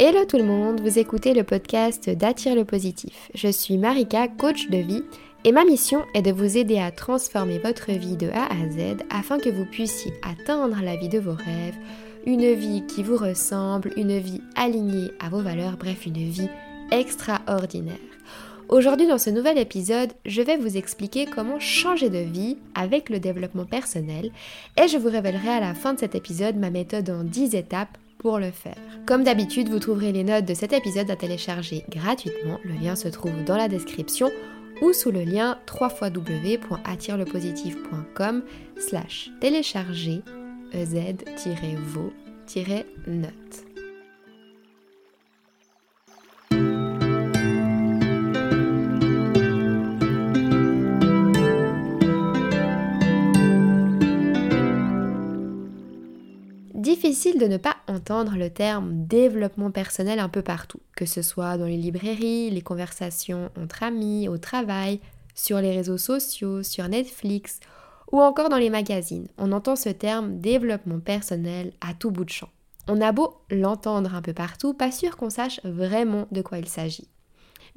Hello tout le monde, vous écoutez le podcast d'Attire le positif. Je suis Marika, coach de vie, et ma mission est de vous aider à transformer votre vie de A à Z afin que vous puissiez atteindre la vie de vos rêves, une vie qui vous ressemble, une vie alignée à vos valeurs, bref, une vie extraordinaire. Aujourd'hui, dans ce nouvel épisode, je vais vous expliquer comment changer de vie avec le développement personnel et je vous révélerai à la fin de cet épisode ma méthode en 10 étapes pour le faire. Comme d'habitude, vous trouverez les notes de cet épisode à télécharger gratuitement. Le lien se trouve dans la description ou sous le lien www.attirelepositif.com slash télécharger ez-vos-notes. Difficile de ne pas entendre le terme développement personnel un peu partout, que ce soit dans les librairies, les conversations entre amis, au travail, sur les réseaux sociaux, sur Netflix ou encore dans les magazines. On entend ce terme développement personnel à tout bout de champ. On a beau l'entendre un peu partout, pas sûr qu'on sache vraiment de quoi il s'agit.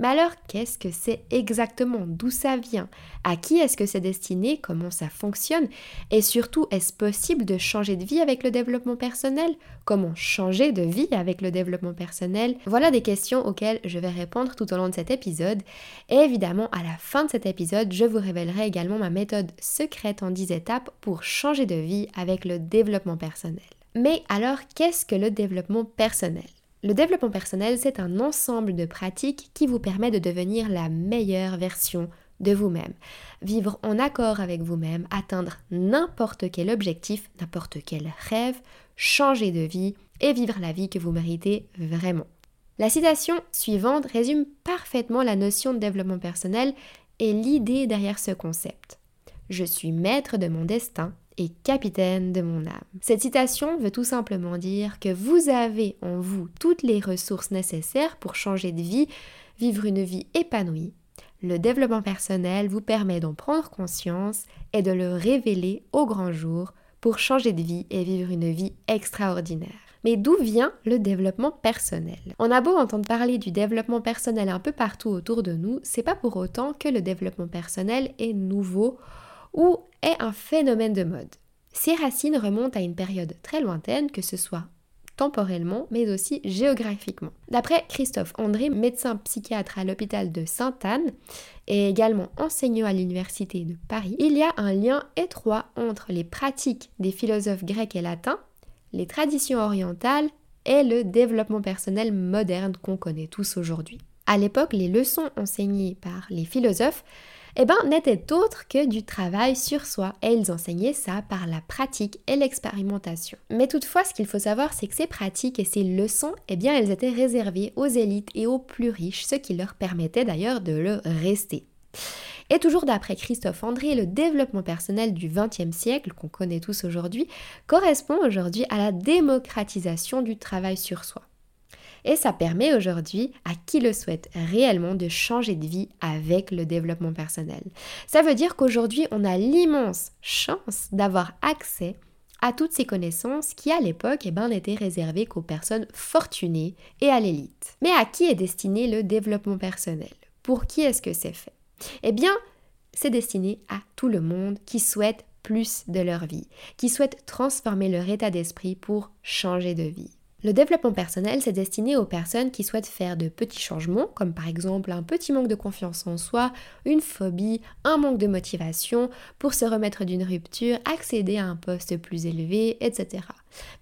Mais alors, qu'est-ce que c'est exactement? D'où ça vient? À qui est-ce que c'est destiné? Comment ça fonctionne? Et surtout, est-ce possible de changer de vie avec le développement personnel? Comment changer de vie avec le développement personnel? Voilà des questions auxquelles je vais répondre tout au long de cet épisode. Et évidemment, à la fin de cet épisode, je vous révélerai également ma méthode secrète en 10 étapes pour changer de vie avec le développement personnel. Mais alors, qu'est-ce que le développement personnel? Le développement personnel, c'est un ensemble de pratiques qui vous permet de devenir la meilleure version de vous-même. Vivre en accord avec vous-même, atteindre n'importe quel objectif, n'importe quel rêve, changer de vie et vivre la vie que vous méritez vraiment. La citation suivante résume parfaitement la notion de développement personnel et l'idée derrière ce concept. Je suis maître de mon destin et capitaine de mon âme. Cette citation veut tout simplement dire que vous avez en vous toutes les ressources nécessaires pour changer de vie, vivre une vie épanouie. Le développement personnel vous permet d'en prendre conscience et de le révéler au grand jour pour changer de vie et vivre une vie extraordinaire. Mais d'où vient le développement personnel? On a beau entendre parler du développement personnel un peu partout autour de nous, c'est pas pour autant que le développement personnel est nouveau ou est un phénomène de mode. Ses racines remontent à une période très lointaine, que ce soit temporellement, mais aussi géographiquement. D'après Christophe André, médecin psychiatre à l'hôpital de Sainte-Anne et également enseignant à l'université de Paris, il y a un lien étroit entre les pratiques des philosophes grecs et latins, les traditions orientales et le développement personnel moderne qu'on connaît tous aujourd'hui. À l'époque, les leçons enseignées par les philosophes eh ben, n'était autre que du travail sur soi et ils enseignaient ça par la pratique et l'expérimentation. Mais toutefois, ce qu'il faut savoir, c'est que ces pratiques et ces leçons, eh bien, elles étaient réservées aux élites et aux plus riches, ce qui leur permettait d'ailleurs de le rester. Et toujours d'après Christophe André, le développement personnel du XXe siècle, qu'on connaît tous aujourd'hui, correspond aujourd'hui à la démocratisation du travail sur soi. Et ça permet aujourd'hui à qui le souhaite réellement de changer de vie avec le développement personnel. Ça veut dire qu'aujourd'hui, on a l'immense chance d'avoir accès à toutes ces connaissances qui à l'époque eh ben, n'étaient réservées qu'aux personnes fortunées et à l'élite. Mais à qui est destiné le développement personnel? Pour qui est-ce que c'est fait? Eh bien, c'est destiné à tout le monde qui souhaite plus de leur vie, qui souhaite transformer leur état d'esprit pour changer de vie. Le développement personnel, c'est destiné aux personnes qui souhaitent faire de petits changements, comme par exemple un petit manque de confiance en soi, une phobie, un manque de motivation, pour se remettre d'une rupture, accéder à un poste plus élevé, etc.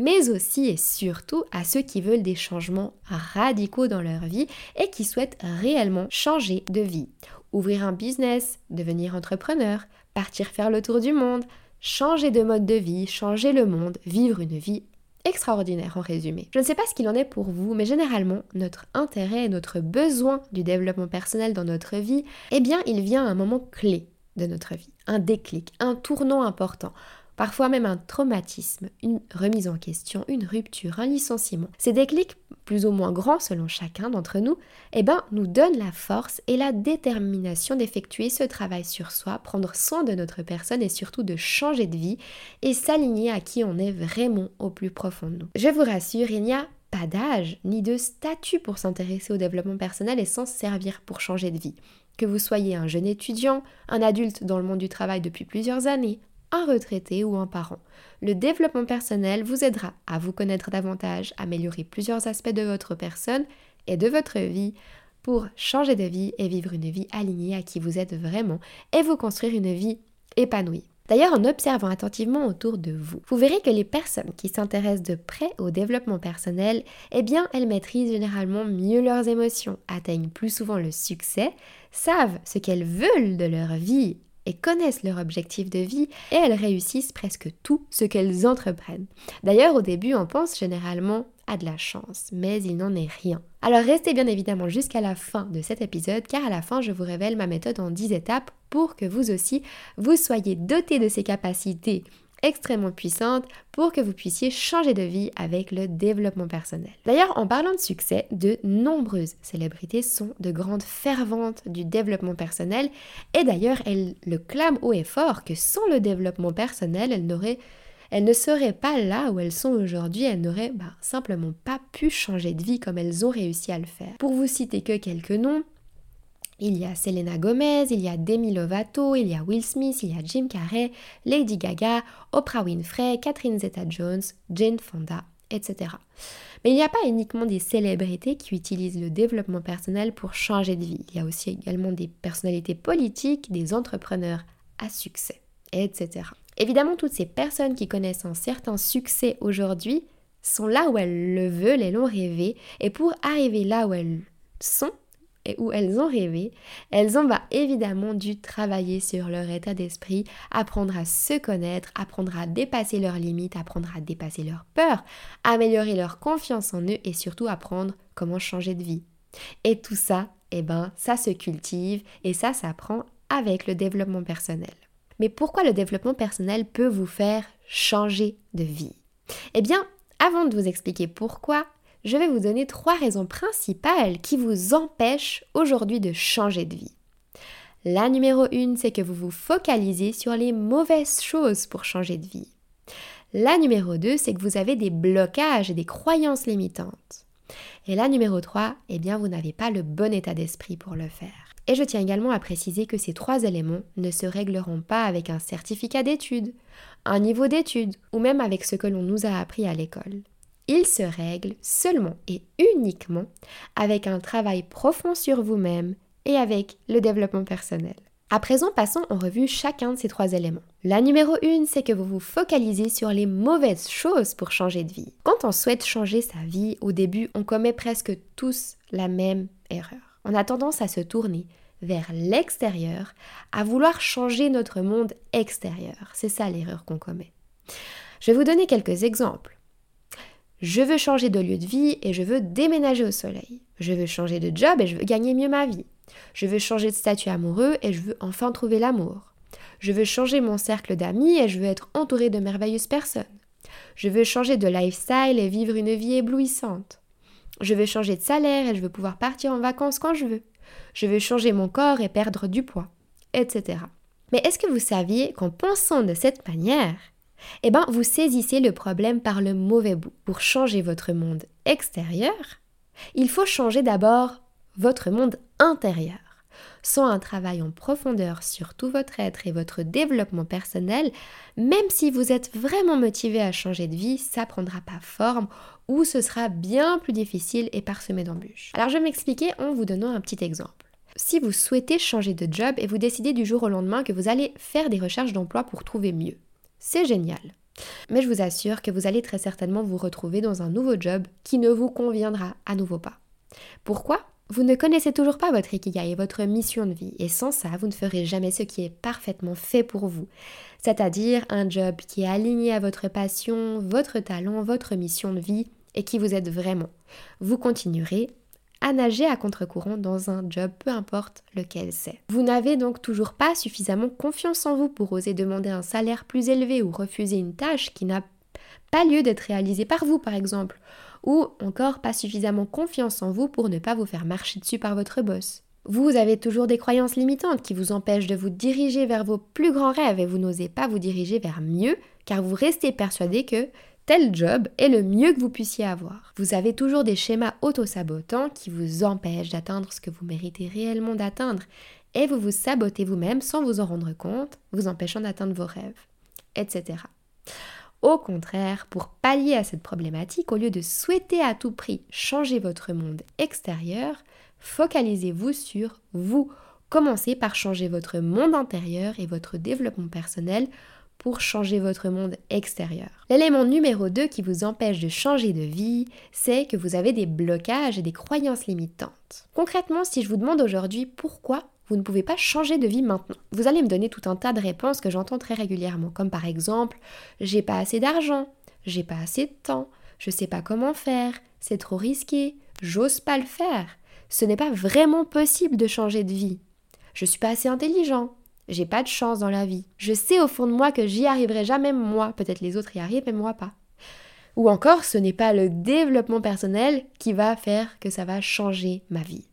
Mais aussi et surtout à ceux qui veulent des changements radicaux dans leur vie et qui souhaitent réellement changer de vie. Ouvrir un business, devenir entrepreneur, partir faire le tour du monde, changer de mode de vie, changer le monde, vivre une vie extraordinaire en résumé. Je ne sais pas ce qu'il en est pour vous, mais généralement, notre intérêt et notre besoin du développement personnel dans notre vie, eh bien, il vient à un moment clé de notre vie, un déclic, un tournant important, parfois même un traumatisme, une remise en question, une rupture, un licenciement. Ces déclics, plus ou moins grands selon chacun d'entre nous, eh ben, nous donnent la force et la détermination d'effectuer ce travail sur soi, prendre soin de notre personne et surtout de changer de vie et s'aligner à qui on est vraiment au plus profond de nous. Je vous rassure, il n'y a pas d'âge ni de statut pour s'intéresser au développement personnel et s'en servir pour changer de vie. Que vous soyez un jeune étudiant, un adulte dans le monde du travail depuis plusieurs années, un retraité ou un parent. Le développement personnel vous aidera à vous connaître davantage, améliorer plusieurs aspects de votre personne et de votre vie pour changer de vie et vivre une vie alignée à qui vous êtes vraiment et vous construire une vie épanouie. D'ailleurs, en observant attentivement autour de vous, vous verrez que les personnes qui s'intéressent de près au développement personnel, eh bien, elles maîtrisent généralement mieux leurs émotions, atteignent plus souvent le succès, savent ce qu'elles veulent de leur vie connaissent leur objectif de vie et elles réussissent presque tout ce qu'elles entreprennent. D'ailleurs, au début, on pense généralement à de la chance, mais il n'en est rien. Alors restez bien évidemment jusqu'à la fin de cet épisode car à la fin, je vous révèle ma méthode en 10 étapes pour que vous aussi, vous soyez doté de ces capacités extrêmement puissantes pour que vous puissiez changer de vie avec le développement personnel. D'ailleurs, en parlant de succès, de nombreuses célébrités sont de grandes ferventes du développement personnel et d'ailleurs, elles le clament haut et fort que sans le développement personnel, elles elles ne seraient pas là où elles sont aujourd'hui, elles n'auraient bah, simplement pas pu changer de vie comme elles ont réussi à le faire. Pour vous citer que quelques noms, il y a Selena Gomez, il y a Demi Lovato, il y a Will Smith, il y a Jim Carrey, Lady Gaga, Oprah Winfrey, Catherine Zeta-Jones, Jane Fonda, etc. Mais il n'y a pas uniquement des célébrités qui utilisent le développement personnel pour changer de vie. Il y a aussi également des personnalités politiques, des entrepreneurs à succès, etc. Évidemment, toutes ces personnes qui connaissent un certain succès aujourd'hui sont là où elles le veulent, elles l'ont rêvé, et pour arriver là où elles sont, et où elles ont rêvé, elles ont évidemment dû travailler sur leur état d'esprit, apprendre à se connaître, apprendre à dépasser leurs limites, apprendre à dépasser leurs peurs, améliorer leur confiance en eux et surtout apprendre comment changer de vie. Et tout ça, eh ben, ça se cultive et ça s'apprend avec le développement personnel. Mais pourquoi le développement personnel peut vous faire changer de vie? Eh bien, avant de vous expliquer pourquoi, je vais vous donner trois raisons principales qui vous empêchent aujourd'hui de changer de vie. La numéro une, c'est que vous vous focalisez sur les mauvaises choses pour changer de vie. La numéro 2, c'est que vous avez des blocages et des croyances limitantes. Et la numéro 3, eh bien vous n'avez pas le bon état d'esprit pour le faire. Et je tiens également à préciser que ces trois éléments ne se régleront pas avec un certificat d'études, un niveau d'études ou même avec ce que l'on nous a appris à l'école il se règle seulement et uniquement avec un travail profond sur vous-même et avec le développement personnel. À présent, passons en revue chacun de ces trois éléments. La numéro 1, c'est que vous vous focalisez sur les mauvaises choses pour changer de vie. Quand on souhaite changer sa vie, au début, on commet presque tous la même erreur. On a tendance à se tourner vers l'extérieur, à vouloir changer notre monde extérieur. C'est ça l'erreur qu'on commet. Je vais vous donner quelques exemples. Je veux changer de lieu de vie et je veux déménager au soleil. Je veux changer de job et je veux gagner mieux ma vie. Je veux changer de statut amoureux et je veux enfin trouver l'amour. Je veux changer mon cercle d'amis et je veux être entouré de merveilleuses personnes. Je veux changer de lifestyle et vivre une vie éblouissante. Je veux changer de salaire et je veux pouvoir partir en vacances quand je veux. Je veux changer mon corps et perdre du poids, etc. Mais est-ce que vous saviez qu'en pensant de cette manière, eh bien, vous saisissez le problème par le mauvais bout. Pour changer votre monde extérieur, il faut changer d'abord votre monde intérieur. Sans un travail en profondeur sur tout votre être et votre développement personnel, même si vous êtes vraiment motivé à changer de vie, ça prendra pas forme ou ce sera bien plus difficile et parsemé d'embûches. Alors je vais m'expliquer en vous donnant un petit exemple. Si vous souhaitez changer de job et vous décidez du jour au lendemain que vous allez faire des recherches d'emploi pour trouver mieux, c'est génial. Mais je vous assure que vous allez très certainement vous retrouver dans un nouveau job qui ne vous conviendra à nouveau pas. Pourquoi? Vous ne connaissez toujours pas votre ikigai et votre mission de vie, et sans ça, vous ne ferez jamais ce qui est parfaitement fait pour vous, c'est-à-dire un job qui est aligné à votre passion, votre talent, votre mission de vie, et qui vous aide vraiment. Vous continuerez à nager à contre-courant dans un job, peu importe lequel c'est. Vous n'avez donc toujours pas suffisamment confiance en vous pour oser demander un salaire plus élevé ou refuser une tâche qui n'a pas lieu d'être réalisée par vous, par exemple, ou encore pas suffisamment confiance en vous pour ne pas vous faire marcher dessus par votre boss. Vous avez toujours des croyances limitantes qui vous empêchent de vous diriger vers vos plus grands rêves et vous n'osez pas vous diriger vers mieux car vous restez persuadé que tel job est le mieux que vous puissiez avoir. Vous avez toujours des schémas auto-sabotants qui vous empêchent d'atteindre ce que vous méritez réellement d'atteindre et vous vous sabotez vous-même sans vous en rendre compte, vous empêchant d'atteindre vos rêves, etc. Au contraire, pour pallier à cette problématique, au lieu de souhaiter à tout prix changer votre monde extérieur, focalisez-vous sur vous. Commencez par changer votre monde intérieur et votre développement personnel pour changer votre monde extérieur. L'élément numéro 2 qui vous empêche de changer de vie, c'est que vous avez des blocages et des croyances limitantes. Concrètement, si je vous demande aujourd'hui pourquoi vous ne pouvez pas changer de vie maintenant. Vous allez me donner tout un tas de réponses que j'entends très régulièrement, comme par exemple j'ai pas assez d'argent, j'ai pas assez de temps, je sais pas comment faire, c'est trop risqué, j'ose pas le faire. Ce n'est pas vraiment possible de changer de vie. Je suis pas assez intelligent, j'ai pas de chance dans la vie. Je sais au fond de moi que j'y arriverai jamais moi, peut-être les autres y arrivent mais moi pas. Ou encore, ce n'est pas le développement personnel qui va faire que ça va changer ma vie,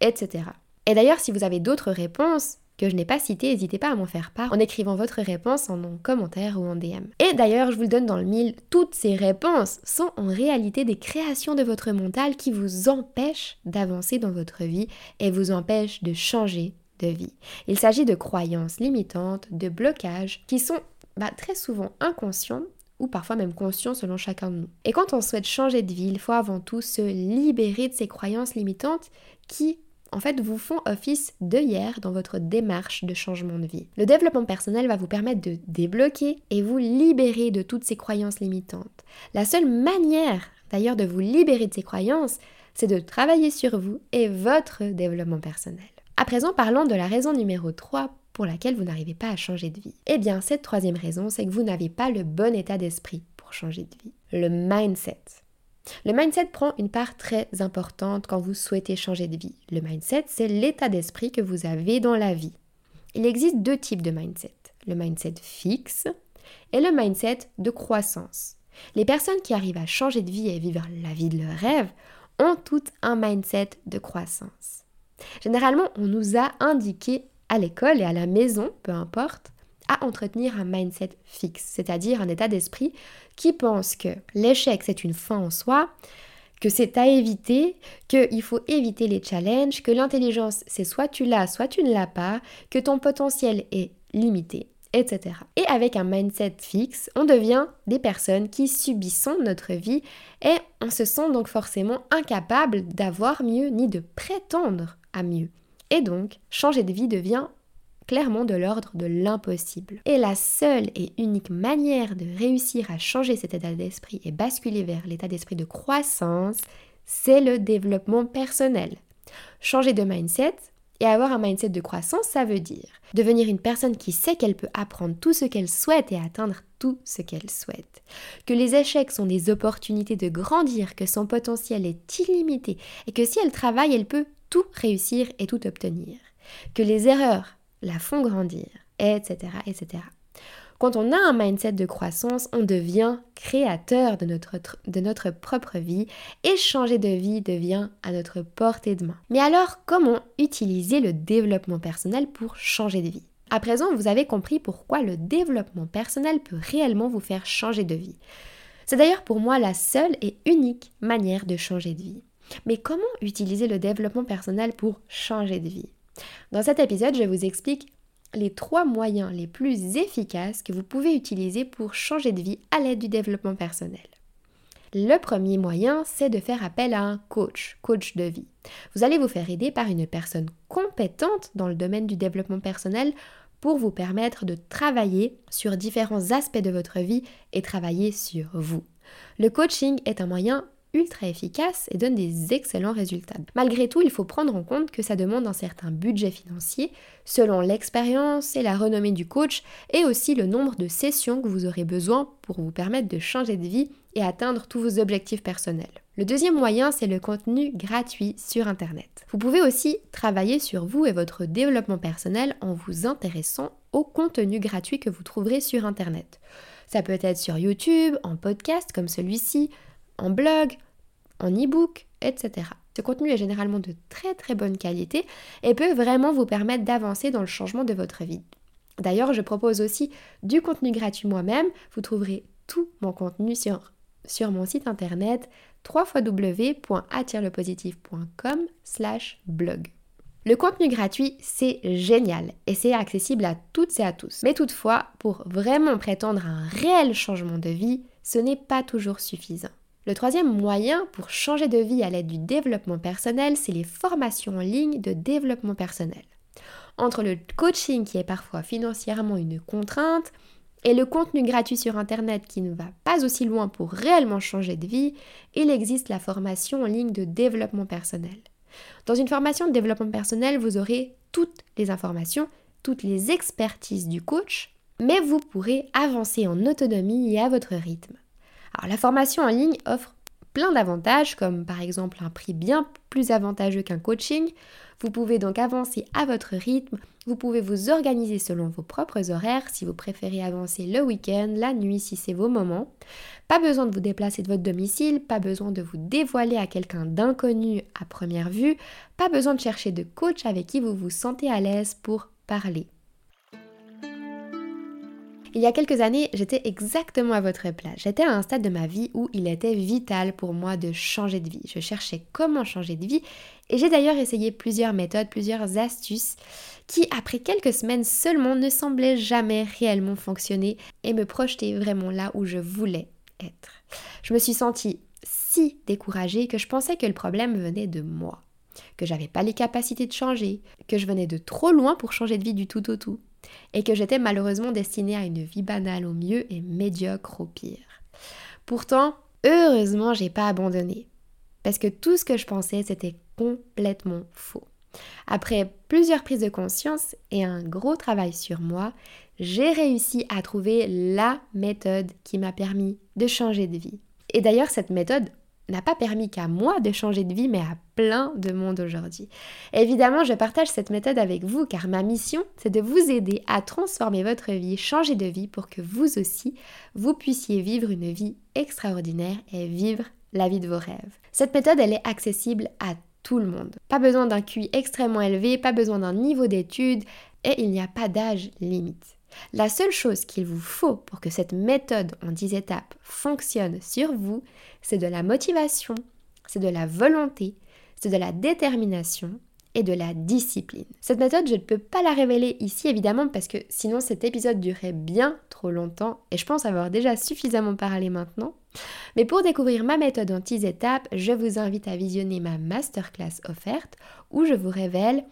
etc. Et d'ailleurs, si vous avez d'autres réponses que je n'ai pas citées, n'hésitez pas à m'en faire part en écrivant votre réponse en commentaire ou en DM. Et d'ailleurs, je vous le donne dans le mille, toutes ces réponses sont en réalité des créations de votre mental qui vous empêchent d'avancer dans votre vie et vous empêchent de changer de vie. Il s'agit de croyances limitantes, de blocages qui sont bah, très souvent inconscients ou parfois même conscients selon chacun de nous. Et quand on souhaite changer de vie, il faut avant tout se libérer de ces croyances limitantes qui en fait, vous font office d'œillère dans votre démarche de changement de vie. Le développement personnel va vous permettre de débloquer et vous libérer de toutes ces croyances limitantes. La seule manière, d'ailleurs, de vous libérer de ces croyances, c'est de travailler sur vous et votre développement personnel. À présent, parlons de la raison numéro 3 pour laquelle vous n'arrivez pas à changer de vie. Eh bien, cette troisième raison, c'est que vous n'avez pas le bon état d'esprit pour changer de vie. Le mindset. Le mindset prend une part très importante quand vous souhaitez changer de vie. Le mindset, c'est l'état d'esprit que vous avez dans la vie. Il existe deux types de mindset. Le mindset fixe et le mindset de croissance. Les personnes qui arrivent à changer de vie et vivre la vie de leur rêve ont toutes un mindset de croissance. Généralement, on nous a indiqué à l'école et à la maison, peu importe, à entretenir un mindset fixe, c'est-à-dire un état d'esprit qui pense que l'échec c'est une fin en soi, que c'est à éviter, qu'il faut éviter les challenges, que l'intelligence c'est soit tu l'as, soit tu ne l'as pas, que ton potentiel est limité, etc. Et avec un mindset fixe, on devient des personnes qui subissons notre vie et on se sent donc forcément incapable d'avoir mieux ni de prétendre à mieux. Et donc, changer de vie devient clairement de l'ordre de l'impossible. Et la seule et unique manière de réussir à changer cet état d'esprit et basculer vers l'état d'esprit de croissance, c'est le développement personnel. Changer de mindset et avoir un mindset de croissance, ça veut dire devenir une personne qui sait qu'elle peut apprendre tout ce qu'elle souhaite et atteindre tout ce qu'elle souhaite. Que les échecs sont des opportunités de grandir, que son potentiel est illimité et que si elle travaille, elle peut tout réussir et tout obtenir. Que les erreurs la font grandir, etc., etc. Quand on a un mindset de croissance, on devient créateur de notre, propre vie et changer de vie devient à notre portée de main. Mais alors, comment utiliser le développement personnel pour changer de vie? À présent, vous avez compris pourquoi le développement personnel peut réellement vous faire changer de vie. C'est d'ailleurs pour moi la seule et unique manière de changer de vie. Mais comment utiliser le développement personnel pour changer de vie? Dans cet épisode, je vous explique les trois moyens les plus efficaces que vous pouvez utiliser pour changer de vie à l'aide du développement personnel. Le premier moyen, c'est de faire appel à un coach, coach de vie. Vous allez vous faire aider par une personne compétente dans le domaine du développement personnel pour vous permettre de travailler sur différents aspects de votre vie et travailler sur vous. Le coaching est un moyen ultra efficace et donne des excellents résultats. Malgré tout, il faut prendre en compte que ça demande un certain budget financier selon l'expérience et la renommée du coach et aussi le nombre de sessions que vous aurez besoin pour vous permettre de changer de vie et atteindre tous vos objectifs personnels. Le deuxième moyen, c'est le contenu gratuit sur Internet. Vous pouvez aussi travailler sur vous et votre développement personnel en vous intéressant au contenu gratuit que vous trouverez sur Internet. Ça peut être sur YouTube, en podcast comme celui-ci, en blog, en e-book, etc. Ce contenu est généralement de très très bonne qualité et peut vraiment vous permettre d'avancer dans le changement de votre vie. D'ailleurs, je propose aussi du contenu gratuit moi-même. Vous trouverez tout mon contenu sur, mon site internet www.attirelepositif.com blog. Le contenu gratuit, c'est génial et c'est accessible à toutes et à tous. Mais toutefois, pour vraiment prétendre un réel changement de vie, ce n'est pas toujours suffisant. Le troisième moyen pour changer de vie à l'aide du développement personnel, c'est les formations en ligne de développement personnel. Entre le coaching qui est parfois financièrement une contrainte et le contenu gratuit sur Internet qui ne va pas aussi loin pour réellement changer de vie, il existe la formation en ligne de développement personnel. Dans une formation de développement personnel, vous aurez toutes les informations, toutes les expertises du coach, mais vous pourrez avancer en autonomie et à votre rythme. Alors la formation en ligne offre plein d'avantages comme par exemple un prix bien plus avantageux qu'un coaching. Vous pouvez donc avancer à votre rythme, vous pouvez vous organiser selon vos propres horaires si vous préférez avancer le week-end, la nuit si c'est vos moments. Pas besoin de vous déplacer de votre domicile, pas besoin de vous dévoiler à quelqu'un d'inconnu à première vue, pas besoin de chercher de coach avec qui vous vous sentez à l'aise pour parler. Il y a quelques années, j'étais exactement à votre place. J'étais à un stade de ma vie où il était vital pour moi de changer de vie. Je cherchais comment changer de vie et j'ai d'ailleurs essayé plusieurs méthodes, plusieurs astuces qui, après quelques semaines seulement, ne semblaient jamais réellement fonctionner et me projeter vraiment là où je voulais être. Je me suis sentie si découragée que je pensais que le problème venait de moi, que j'avais pas les capacités de changer, que je venais de trop loin pour changer de vie du tout au tout et que j'étais malheureusement destinée à une vie banale au mieux et médiocre au pire. Pourtant, heureusement, j'ai pas abandonné parce que tout ce que je pensais c'était complètement faux. Après plusieurs prises de conscience et un gros travail sur moi, j'ai réussi à trouver la méthode qui m'a permis de changer de vie. Et d'ailleurs, cette méthode, n'a pas permis qu'à moi de changer de vie, mais à plein de monde aujourd'hui. Évidemment, je partage cette méthode avec vous car ma mission, c'est de vous aider à transformer votre vie, changer de vie pour que vous aussi, vous puissiez vivre une vie extraordinaire et vivre la vie de vos rêves. Cette méthode, elle est accessible à tout le monde. Pas besoin d'un QI extrêmement élevé, pas besoin d'un niveau d'études et il n'y a pas d'âge limite. La seule chose qu'il vous faut pour que cette méthode en 10 étapes fonctionne sur vous, c'est de la motivation, c'est de la volonté, c'est de la détermination et de la discipline. Cette méthode, je ne peux pas la révéler ici évidemment parce que sinon cet épisode durerait bien trop longtemps et je pense avoir déjà suffisamment parlé maintenant. Mais pour découvrir ma méthode en 10 étapes, je vous invite à visionner ma masterclass offerte où je vous révèle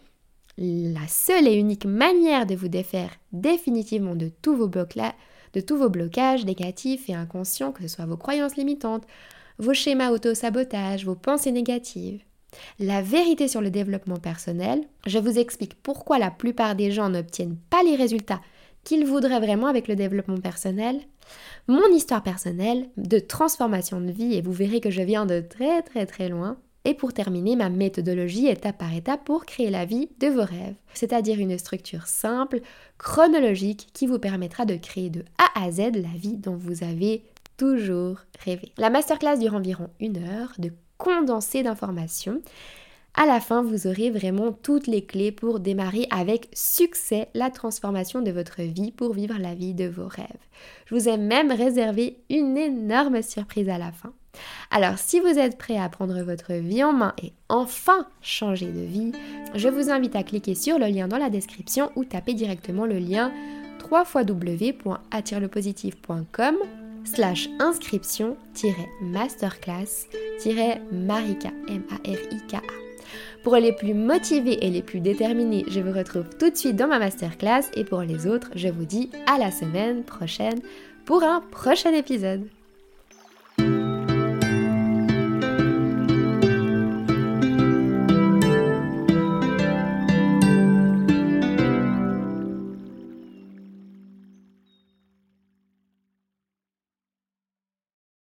la seule et unique manière de vous défaire définitivement de tous vos, de tous vos blocages négatifs et inconscients, que ce soit vos croyances limitantes, vos schémas auto-sabotage, vos pensées négatives. La vérité sur le développement personnel, je vous explique pourquoi la plupart des gens n'obtiennent pas les résultats qu'ils voudraient vraiment avec le développement personnel, mon histoire personnelle de transformation de vie, et vous verrez que je viens de très très très loin, et pour terminer, ma méthodologie étape par étape pour créer la vie de vos rêves, c'est-à-dire une structure simple, chronologique, qui vous permettra de créer de A à Z la vie dont vous avez toujours rêvé. La masterclass dure environ une heure de condensé d'informations. À la fin, vous aurez vraiment toutes les clés pour démarrer avec succès la transformation de votre vie pour vivre la vie de vos rêves. Je vous ai même réservé une énorme surprise à la fin. Alors si vous êtes prêt à prendre votre vie en main et enfin changer de vie, je vous invite à cliquer sur le lien dans la description ou taper directement le lien www.attirelepositif.com slash inscription-masterclass-marika M-A-R-I-K-A. Pour les plus motivés et les plus déterminés, je vous retrouve tout de suite dans ma masterclass et pour les autres, je vous dis à la semaine prochaine pour un prochain épisode.